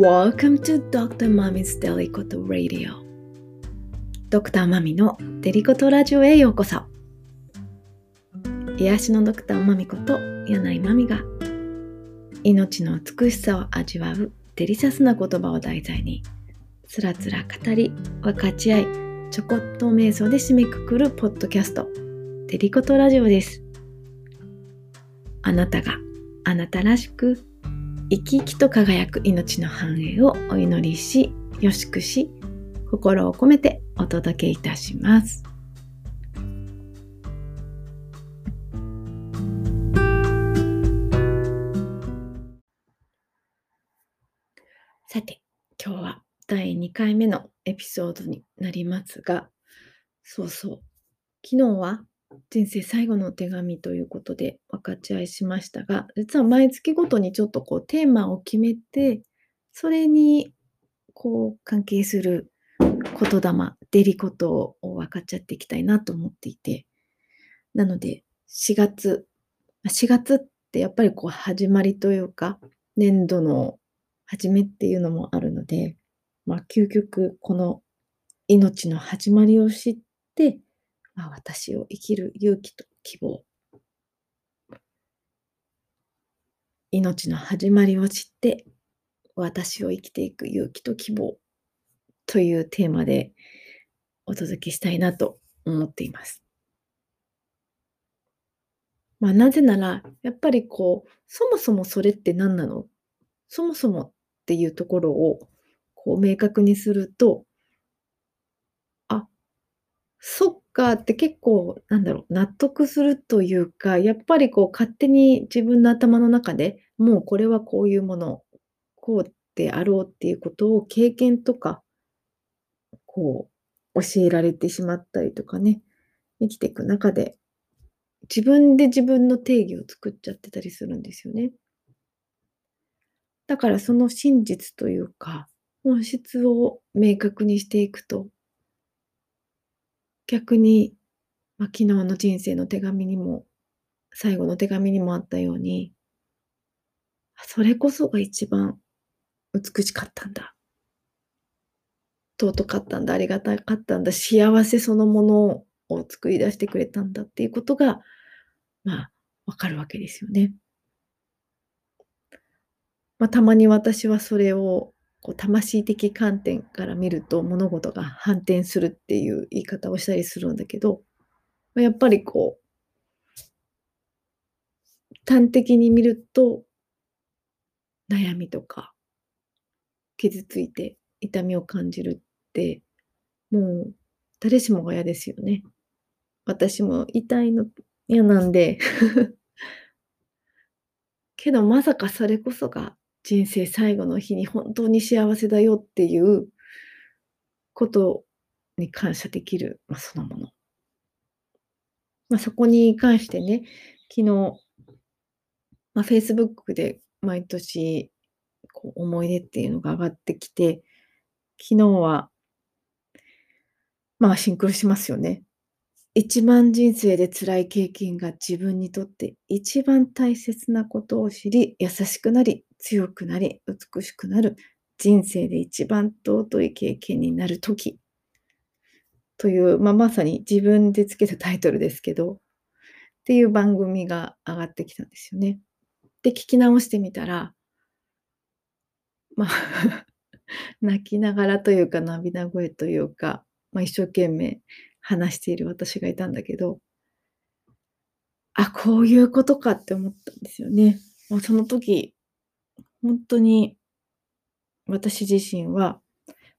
Welcome to Dr. Mommy's Daily Koto Radio ドクターマミのデリコトラジオへようこそ癒しのドクターマミこと柳井マミが命の美しさを味わうデリシャスな言葉を題材につらつら語り分かち合いちょこっと瞑想で締めくくるポッドキャストデリコトラジオですあなたがあなたらしく生き生きと輝く命の繁栄をお祈りし、よしくし、心を込めてお届けいたします。さて、今日は第2回目のエピソードになりますが、そうそう、昨日は人生最後の手紙ということで分かち合いしましたが、実は毎月ごとにちょっとこうテーマを決めて、それにこう関係する言霊、デリコトを分かっちゃっていきたいなと思っていて、なので4月、4月ってやっぱりこう始まりというか、年度の始めっていうのもあるので、まあ究極この命の始まりを知って、まあ、私を生きる勇気と希望。命の始まりを知って、私を生きていく勇気と希望というテーマでお届けしたいなと思っています。まあ、なぜなら、やっぱりこう、そもそもそれって何なの？そもそもっていうところをこう明確にすると、そっかって結構、なんだろう、納得するというか、やっぱりこう勝手に自分の頭の中でもうこれはこういうもの、こうであろうっていうことを経験とか、こう教えられてしまったりとかね、生きていく中で自分で自分の定義を作っちゃってたりするんですよね。だからその真実というか、本質を明確にしていくと、逆に、まあ、昨日の人生の手紙にも、最後の手紙にもあったように、それこそが一番美しかったんだ。尊かったんだ。ありがたかったんだ。幸せそのものを作り出してくれたんだっていうことが、まあ、わかるわけですよね。まあ、たまに私はそれをこう魂的観点から見ると物事が反転するっていう言い方をしたりするんだけど、やっぱりこう、端的に見ると、悩みとか、傷ついて痛みを感じるって、もう誰しもが嫌ですよね。私も痛いの嫌なんで けどまさかそれこそが人生最後の日に本当に幸せだよっていうことに感謝できる、まあ、そのもの。まあ、そこに関してね、昨日、まあ、Facebook で毎年こう思い出っていうのが上がってきて、昨日は、まあシンクロしますよね。一番人生で辛い経験が自分にとって一番大切なことを知り、優しくなり、強くなり、美しくなる人生で一番尊い経験になるときという、まあ、まさに自分でつけたタイトルですけど、っていう番組が上がってきたんですよね。で、聞き直してみたら、まあ 泣きながらというか涙声というか、まあ、一生懸命話している私がいたんだけど、あ、こういうことかって思ったんですよね。もうその時、本当に私自身は、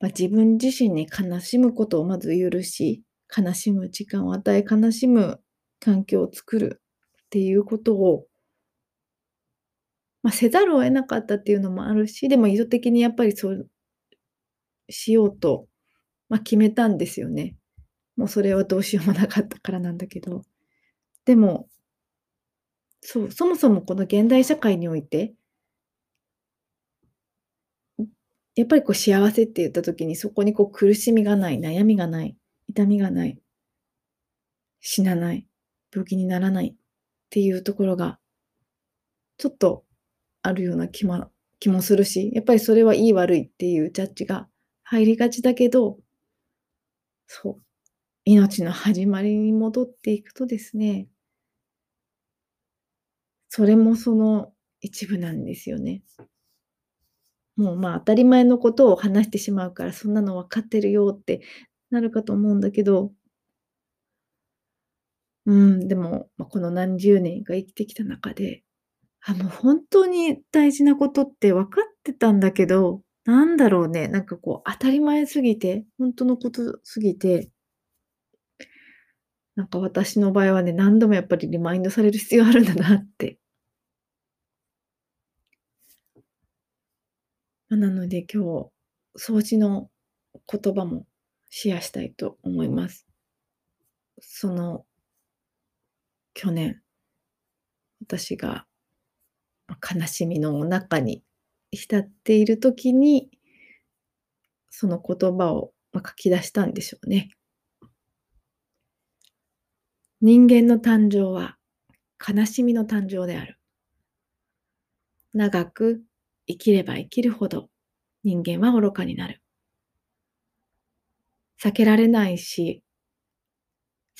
まあ、自分自身に悲しむことをまず許し、悲しむ時間を与え、悲しむ環境を作るっていうことを、まあ、せざるを得なかったっていうのもあるし、でも意図的にやっぱりそうしようと、まあ、決めたんですよね。もうそれはどうしようもなかったからなんだけど。でも、そう、そもそもこの現代社会において、やっぱりこう幸せって言った時にそこにこう苦しみがない、悩みがない、痛みがない、死なない、病気にならないっていうところがちょっとあるような気,、ま、気もするし、やっぱりそれはいい悪いっていうジャッジが入りがちだけどそう、命の始まりに戻っていくとですねそれもその一部なんですよね。もう、まあ、当たり前のことを話してしまうから、そんなの分かってるよってなるかと思うんだけど。うん、でも、ま、この何十年か生きてきた中で、あ、もう本当に大事なことって分かってたんだけど、なんだろうね、なんかこう当たり前すぎて、ほんとのことすぎてなんか私の場合はね、何度もやっぱりリマインドされる必要あるんだなってま、なので今日、掃除の言葉もシェアしたいと思います。その去年私が、悲しみの中に浸っている時にその言葉を、書き出したんでしょうね。人間の誕生は悲しみの誕生である。長く生きれば生きるほど人間は愚かになる。避けられないし、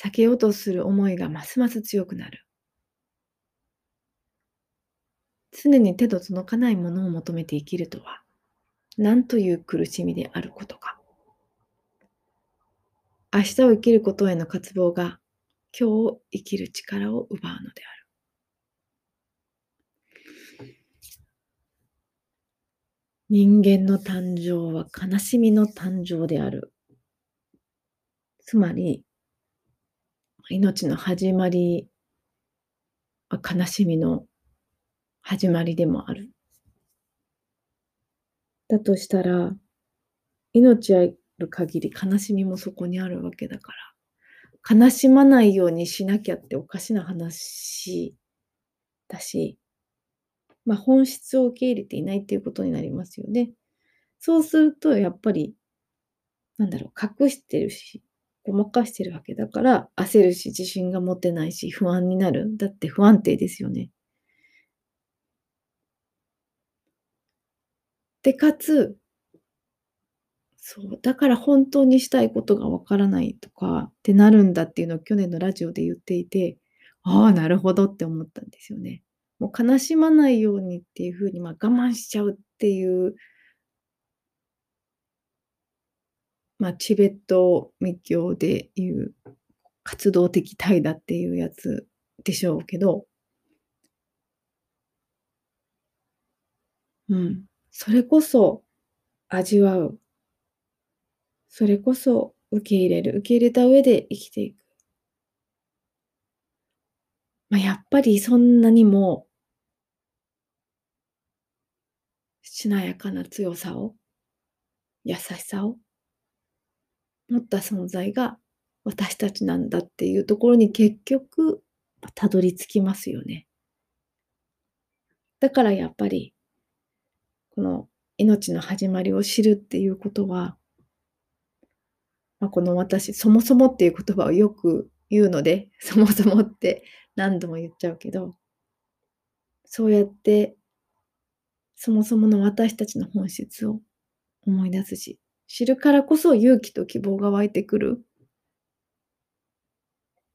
避けようとする思いがますます強くなる。常に手の届かないものを求めて生きるとは、なんという苦しみであることか。明日を生きることへの渇望が今日を生きる力を奪うのである。人間の誕生は悲しみの誕生である。つまり、命の始まりは悲しみの始まりでもある。だとしたら、命ある限り悲しみもそこにあるわけだから、悲しまないようにしなきゃっておかしな話だしま、本質を受け入れていないっていうことになりますよね。そうするとやっぱり、なんだろう、隠してるし、ごまかしてるわけだから、焦るし、自信が持てないし、不安になる。だって不安定ですよね。で、かつそう、だから本当にしたいことがわからないとかってなるんだっていうのを去年のラジオで言っていて、ああ、なるほどって思ったんですよね。もう悲しまないようにっていう風に、まあ、我慢しちゃうっていうまあ、チベット密教でいう活動的怠惰っていうやつでしょうけどうん、それこそ味わう。それこそ受け入れる。受け入れた上で生きていく。まあ、やっぱりそんなにもしなやかな強さを優しさを持った存在が私たちなんだっていうところに結局たどり着きますよね。だからやっぱりこの命の始まりを知るっていうことはま、この私、そもそもっていう言葉をよく言うので、そもそもって何度も言っちゃうけどそうやってそもそもの私たちの本質を思い出すし、知るからこそ勇気と希望が湧いてくる。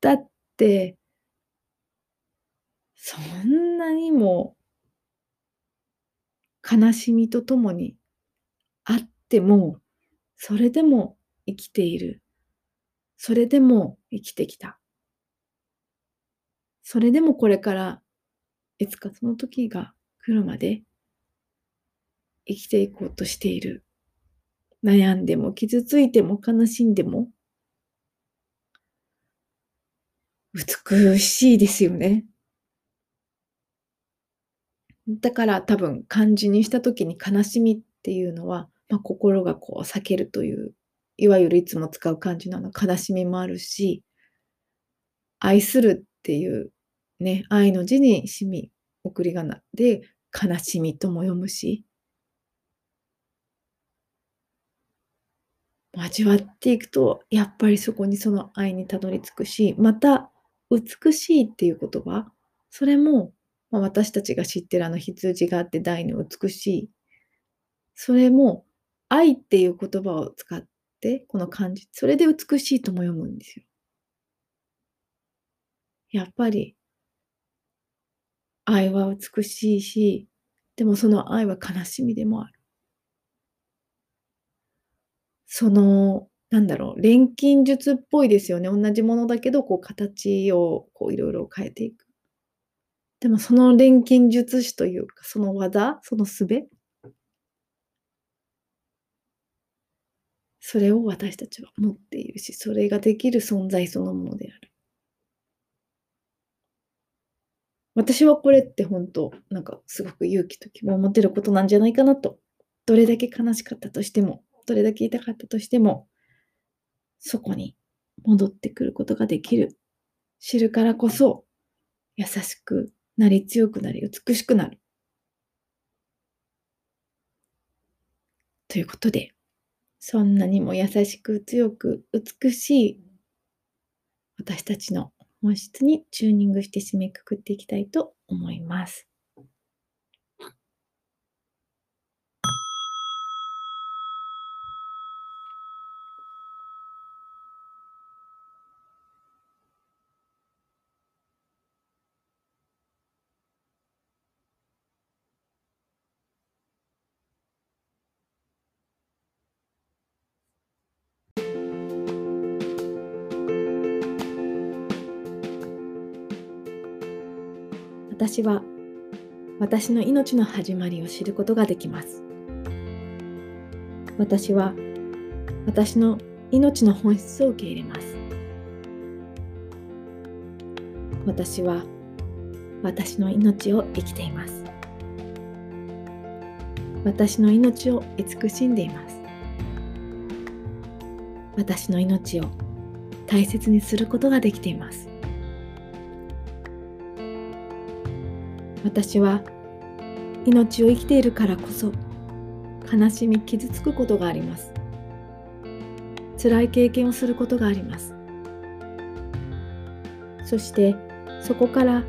だってそんなにも悲しみとともにあっても、それでも生きている。それでも生きてきた。それでもこれからいつかその時が来るまで生きていこうとしている。悩んでも傷ついても悲しんでも美しいですよね。だから多分漢字にした時に悲しみっていうのは、ま、心がこう裂けるという、いわゆるいつも使う漢字のあの悲しみもあるし愛するっていうね、愛の字にしみ、送り仮名で悲しみとも読むし味わっていくと、やっぱりそこにその愛にたどり着くし、また美しいっていう言葉、それもまあ、私たちが知ってるあの羊があって大の美しい。それも愛っていう言葉を使って、この漢字、それで美しいとも読むんですよ。やっぱり、愛は美しいし、でもその愛は悲しみでもある。その、なんだろう、錬金術っぽいですよね。同じものだけど、こう形をこういろいろ変えていく。でもその錬金術師というか、その技、その術、それを私たちは持っているし、それができる存在そのものである。私はこれって本当、なんかすごく勇気と希望を持てることなんじゃないかなと。どれだけ悲しかったとしても、どれだけ痛かったとしても、そこに戻ってくることができる。知るからこそ、優しくなり、強くなり、美しくなる。ということで、そんなにも優しく、強く、美しい私たちの本質にチューニングして締めくくっていきたいと思います。私は私の命の始まりを知ることができます。私は私の命の本質を受け入れます。私は私の命を生きています。私の命を慈しんでいます。私の命を大切にすることができています。私は命を生きているからこそ悲しみ傷つくことがあります。辛い経験をすることがあります。そしてそこから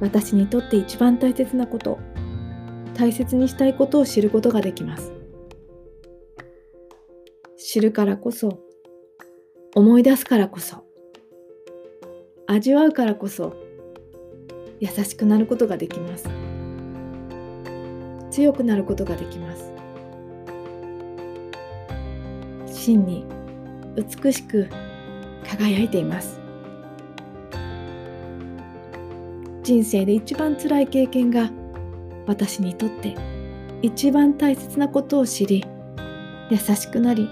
私にとって一番大切なこと大切にしたいことを知ることができます。知るからこそ思い出すからこそ味わうからこそ優しくなることができます。強くなることができます。真に美しく輝いています。人生で一番辛い経験が私にとって一番大切なことを知り優しくなり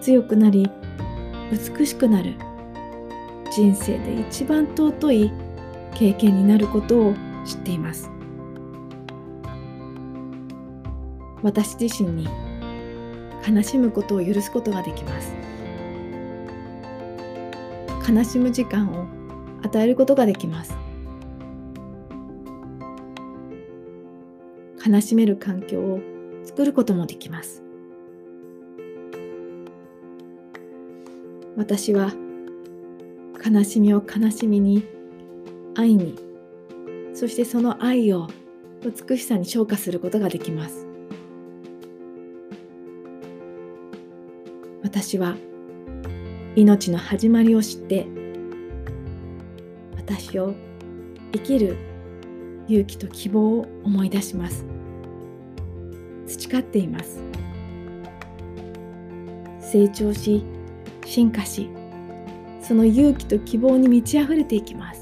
強くなり美しくなる。人生で一番尊い経験になることを知っています。私自身に悲しむことを許すことができます。悲しむ時間を与えることができます。悲しめる環境を作ることもできます。私は悲しみを悲しみに愛にそしてその愛を美しさに昇華することができます。私は命の始まりを知って私を生きる勇気と希望を思い出します。培っています。成長し進化しその勇気と希望に満ち溢れていきます。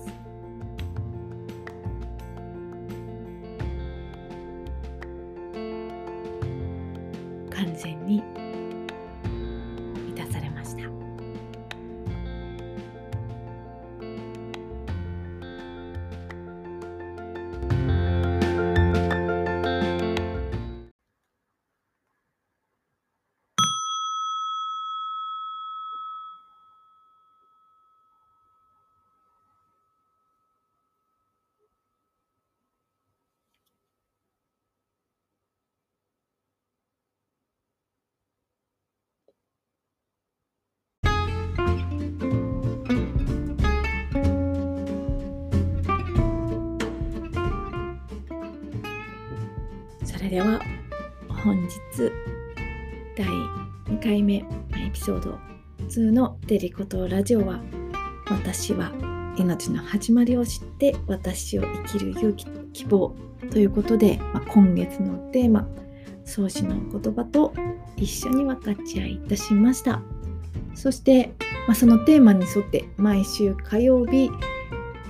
完全に。では本日第2回目エピソード2のデリコとラジオは私は命の始まりを知って私を生きる勇気希望ということで、まあ、今月のテーマ創始の言葉と一緒に分かち合いいたしました。そして、まあ、そのテーマに沿って毎週火曜日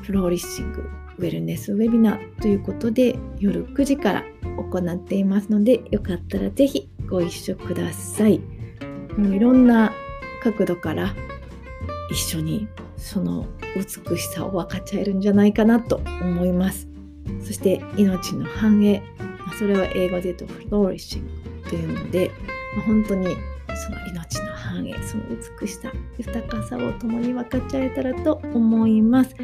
フローリッシングウェルネスウェビナーということで夜9時から行っていますのでよかったら是非ご一緒ください。もういろんな角度から一緒にその美しさを分かっちゃえるんじゃないかなと思います。そして命の繁栄それは英語で言うとフローリッシングというので、ま、本当にその命の繁栄その美しさ豊かさを共に分かっち合えたらと思います。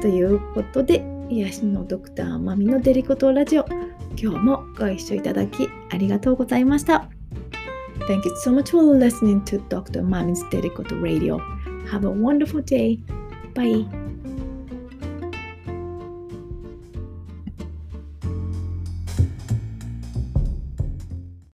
ということで癒しのドクターまみのデリコトラジオ今日もご一緒いただきありがとうございました Thank you so much for listening to Dr. Mami's Delicate Radio. Have a wonderful day. Bye.